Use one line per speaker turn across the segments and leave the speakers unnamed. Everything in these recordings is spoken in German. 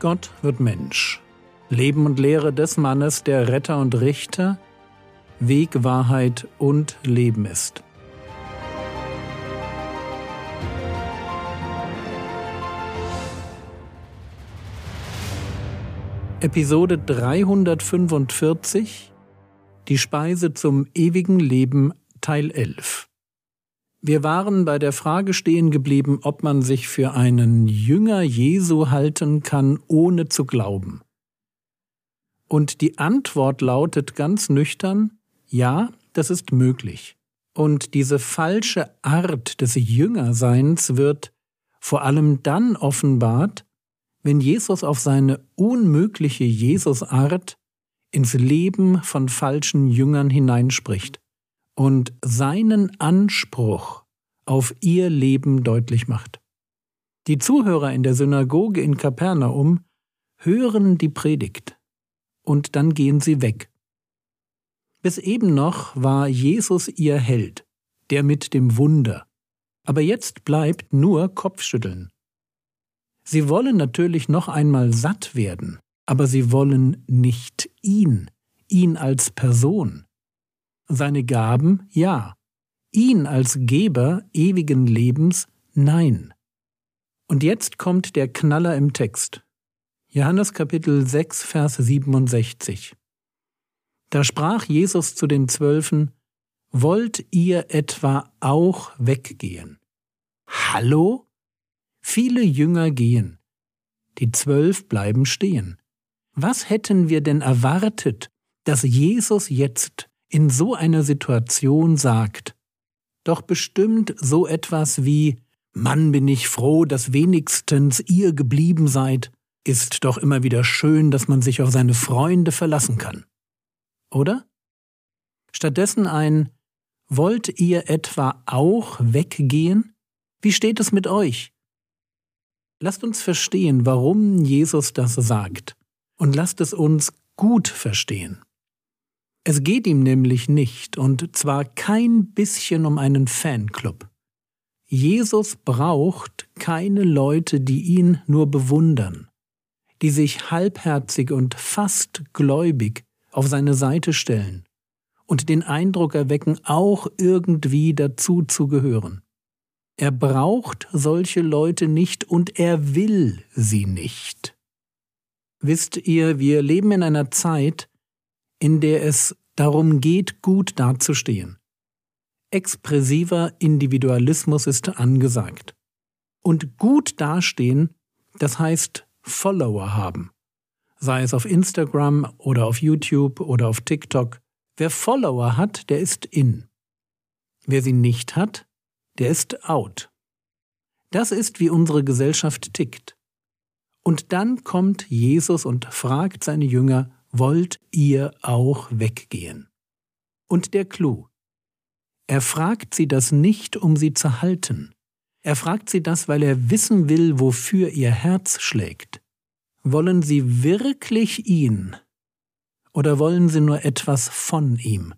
Gott wird Mensch. Leben und Lehre des Mannes, der Retter und Richter, Weg, Wahrheit und Leben ist. Episode 345 Die Speise zum ewigen Leben Teil 11 wir waren bei der Frage stehen geblieben, ob man sich für einen Jünger Jesu halten kann, ohne zu glauben. Und die Antwort lautet ganz nüchtern, ja, das ist möglich. Und diese falsche Art des Jüngerseins wird vor allem dann offenbart, wenn Jesus auf seine unmögliche Jesusart ins Leben von falschen Jüngern hineinspricht und seinen Anspruch auf ihr Leben deutlich macht. Die Zuhörer in der Synagoge in Kapernaum hören die Predigt und dann gehen sie weg. Bis eben noch war Jesus ihr Held, der mit dem Wunder, aber jetzt bleibt nur Kopfschütteln. Sie wollen natürlich noch einmal satt werden, aber sie wollen nicht ihn, ihn als Person. Seine Gaben ja, ihn als Geber ewigen Lebens nein. Und jetzt kommt der Knaller im Text. Johannes Kapitel 6, Vers 67. Da sprach Jesus zu den Zwölfen, Wollt ihr etwa auch weggehen? Hallo? Viele Jünger gehen. Die Zwölf bleiben stehen. Was hätten wir denn erwartet, dass Jesus jetzt in so einer Situation sagt, doch bestimmt so etwas wie Mann bin ich froh, dass wenigstens ihr geblieben seid, ist doch immer wieder schön, dass man sich auf seine Freunde verlassen kann. Oder? Stattdessen ein Wollt ihr etwa auch weggehen? Wie steht es mit euch? Lasst uns verstehen, warum Jesus das sagt, und lasst es uns gut verstehen. Es geht ihm nämlich nicht, und zwar kein bisschen um einen Fanclub. Jesus braucht keine Leute, die ihn nur bewundern, die sich halbherzig und fast gläubig auf seine Seite stellen und den Eindruck erwecken, auch irgendwie dazu zu gehören. Er braucht solche Leute nicht und er will sie nicht. Wisst ihr, wir leben in einer Zeit, in der es darum geht, gut dazustehen. Expressiver Individualismus ist angesagt. Und gut dastehen, das heißt Follower haben. Sei es auf Instagram oder auf YouTube oder auf TikTok. Wer Follower hat, der ist in. Wer sie nicht hat, der ist out. Das ist, wie unsere Gesellschaft tickt. Und dann kommt Jesus und fragt seine Jünger, wollt ihr auch weggehen? Und der Clou. Er fragt sie das nicht, um sie zu halten. Er fragt sie das, weil er wissen will, wofür ihr Herz schlägt. Wollen sie wirklich ihn? Oder wollen sie nur etwas von ihm?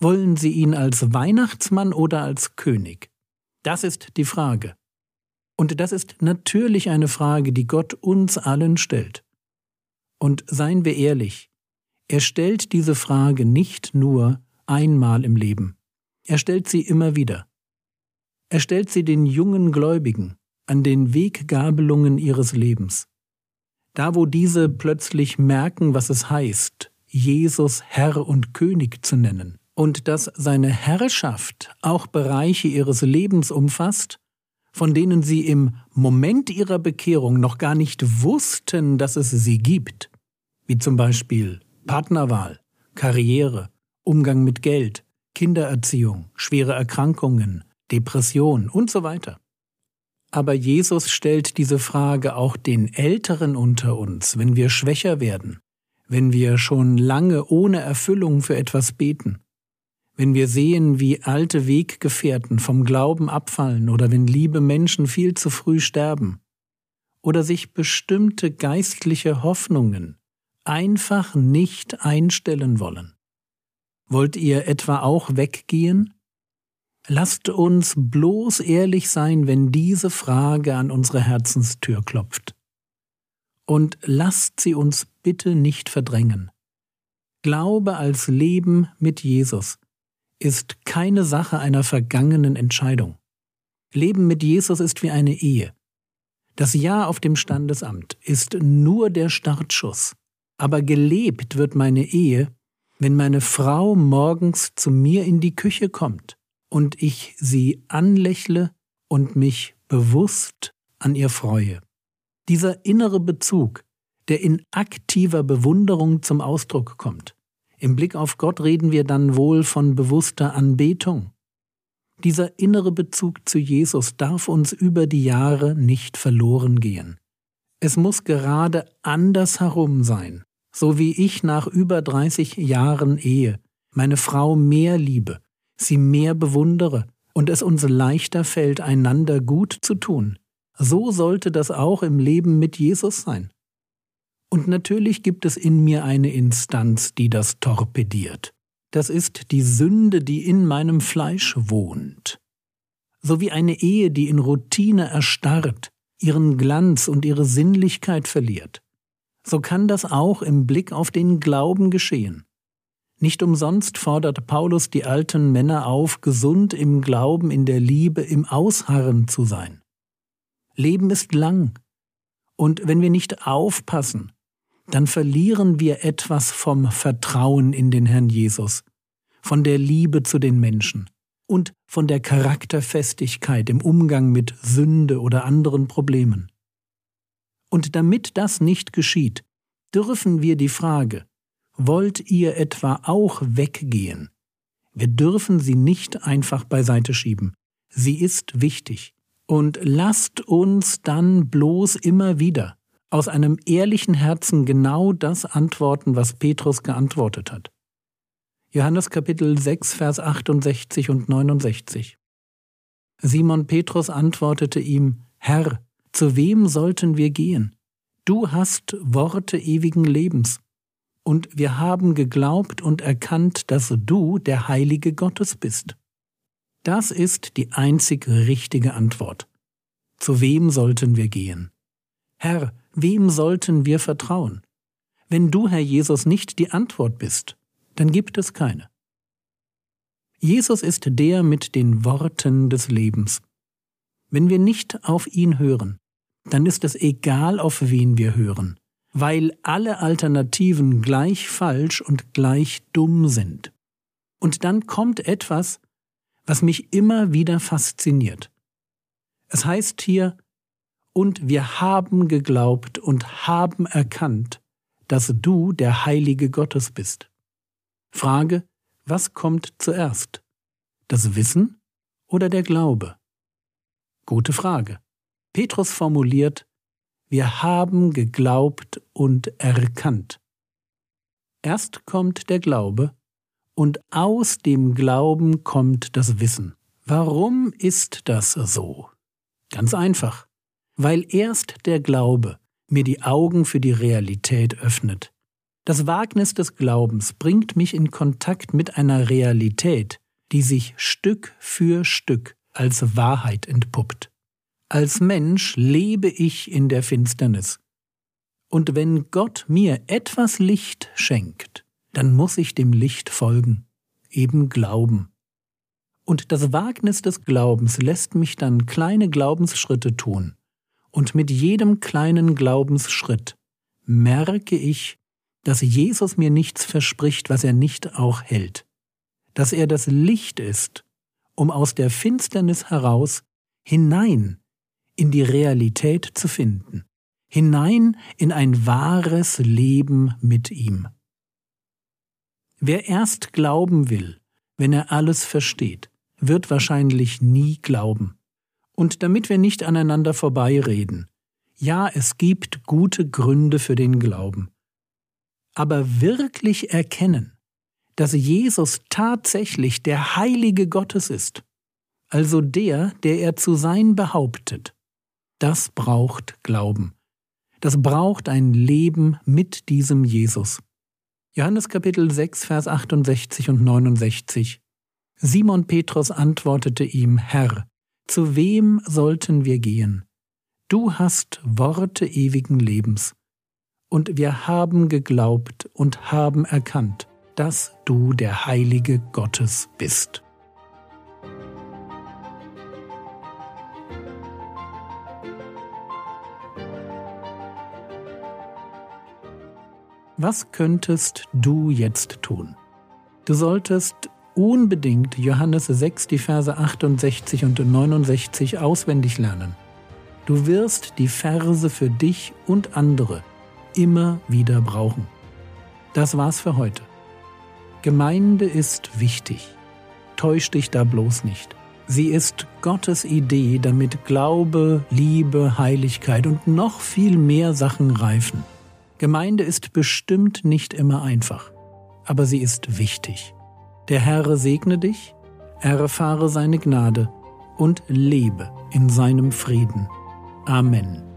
Wollen sie ihn als Weihnachtsmann oder als König? Das ist die Frage. Und das ist natürlich eine Frage, die Gott uns allen stellt. Und seien wir ehrlich, er stellt diese Frage nicht nur einmal im Leben, er stellt sie immer wieder. Er stellt sie den jungen Gläubigen an den Weggabelungen ihres Lebens. Da, wo diese plötzlich merken, was es heißt, Jesus Herr und König zu nennen, und dass seine Herrschaft auch Bereiche ihres Lebens umfasst, von denen sie im Moment ihrer Bekehrung noch gar nicht wussten, dass es sie gibt wie zum Beispiel Partnerwahl, Karriere, Umgang mit Geld, Kindererziehung, schwere Erkrankungen, Depression und so weiter. Aber Jesus stellt diese Frage auch den Älteren unter uns, wenn wir schwächer werden, wenn wir schon lange ohne Erfüllung für etwas beten, wenn wir sehen, wie alte Weggefährten vom Glauben abfallen oder wenn liebe Menschen viel zu früh sterben, oder sich bestimmte geistliche Hoffnungen einfach nicht einstellen wollen. Wollt ihr etwa auch weggehen? Lasst uns bloß ehrlich sein, wenn diese Frage an unsere Herzenstür klopft. und lasst sie uns bitte nicht verdrängen. Glaube als Leben mit Jesus ist keine Sache einer vergangenen Entscheidung. Leben mit Jesus ist wie eine Ehe. Das Ja auf dem Standesamt ist nur der Startschuss, aber gelebt wird meine Ehe, wenn meine Frau morgens zu mir in die Küche kommt und ich sie anlächle und mich bewusst an ihr freue. Dieser innere Bezug, der in aktiver Bewunderung zum Ausdruck kommt. Im Blick auf Gott reden wir dann wohl von bewusster Anbetung. Dieser innere Bezug zu Jesus darf uns über die Jahre nicht verloren gehen. Es muss gerade andersherum sein, so wie ich nach über 30 Jahren Ehe meine Frau mehr liebe, sie mehr bewundere und es uns leichter fällt, einander gut zu tun. So sollte das auch im Leben mit Jesus sein. Und natürlich gibt es in mir eine Instanz, die das torpediert. Das ist die Sünde, die in meinem Fleisch wohnt. So wie eine Ehe, die in Routine erstarrt, ihren Glanz und ihre Sinnlichkeit verliert. So kann das auch im Blick auf den Glauben geschehen. Nicht umsonst fordert Paulus die alten Männer auf, gesund im Glauben, in der Liebe, im Ausharren zu sein. Leben ist lang, und wenn wir nicht aufpassen, dann verlieren wir etwas vom Vertrauen in den Herrn Jesus, von der Liebe zu den Menschen und von der Charakterfestigkeit im Umgang mit Sünde oder anderen Problemen. Und damit das nicht geschieht, dürfen wir die Frage, wollt ihr etwa auch weggehen? Wir dürfen sie nicht einfach beiseite schieben. Sie ist wichtig. Und lasst uns dann bloß immer wieder aus einem ehrlichen Herzen genau das antworten, was Petrus geantwortet hat. Johannes Kapitel 6, Vers 68 und 69. Simon Petrus antwortete ihm, Herr, zu wem sollten wir gehen? Du hast Worte ewigen Lebens. Und wir haben geglaubt und erkannt, dass du der Heilige Gottes bist. Das ist die einzig richtige Antwort. Zu wem sollten wir gehen? Herr, Wem sollten wir vertrauen? Wenn du, Herr Jesus, nicht die Antwort bist, dann gibt es keine. Jesus ist der mit den Worten des Lebens. Wenn wir nicht auf ihn hören, dann ist es egal, auf wen wir hören, weil alle Alternativen gleich falsch und gleich dumm sind. Und dann kommt etwas, was mich immer wieder fasziniert. Es heißt hier, und wir haben geglaubt und haben erkannt, dass du der Heilige Gottes bist. Frage, was kommt zuerst? Das Wissen oder der Glaube? Gute Frage. Petrus formuliert, wir haben geglaubt und erkannt. Erst kommt der Glaube und aus dem Glauben kommt das Wissen. Warum ist das so? Ganz einfach weil erst der Glaube mir die Augen für die Realität öffnet. Das Wagnis des Glaubens bringt mich in Kontakt mit einer Realität, die sich Stück für Stück als Wahrheit entpuppt. Als Mensch lebe ich in der Finsternis. Und wenn Gott mir etwas Licht schenkt, dann muss ich dem Licht folgen, eben glauben. Und das Wagnis des Glaubens lässt mich dann kleine Glaubensschritte tun, und mit jedem kleinen Glaubensschritt merke ich, dass Jesus mir nichts verspricht, was er nicht auch hält, dass er das Licht ist, um aus der Finsternis heraus hinein in die Realität zu finden, hinein in ein wahres Leben mit ihm. Wer erst glauben will, wenn er alles versteht, wird wahrscheinlich nie glauben. Und damit wir nicht aneinander vorbeireden, ja, es gibt gute Gründe für den Glauben. Aber wirklich erkennen, dass Jesus tatsächlich der Heilige Gottes ist, also der, der er zu sein behauptet, das braucht Glauben. Das braucht ein Leben mit diesem Jesus. Johannes Kapitel 6, Vers 68 und 69. Simon Petrus antwortete ihm, Herr, zu wem sollten wir gehen? Du hast Worte ewigen Lebens, und wir haben geglaubt und haben erkannt, dass du der Heilige Gottes bist. Was könntest du jetzt tun? Du solltest unbedingt Johannes 6, die Verse 68 und 69 auswendig lernen. Du wirst die Verse für dich und andere immer wieder brauchen. Das war's für heute. Gemeinde ist wichtig. Täusch dich da bloß nicht. Sie ist Gottes Idee, damit Glaube, Liebe, Heiligkeit und noch viel mehr Sachen reifen. Gemeinde ist bestimmt nicht immer einfach, aber sie ist wichtig. Der Herr segne dich, erfahre seine Gnade und lebe in seinem Frieden. Amen.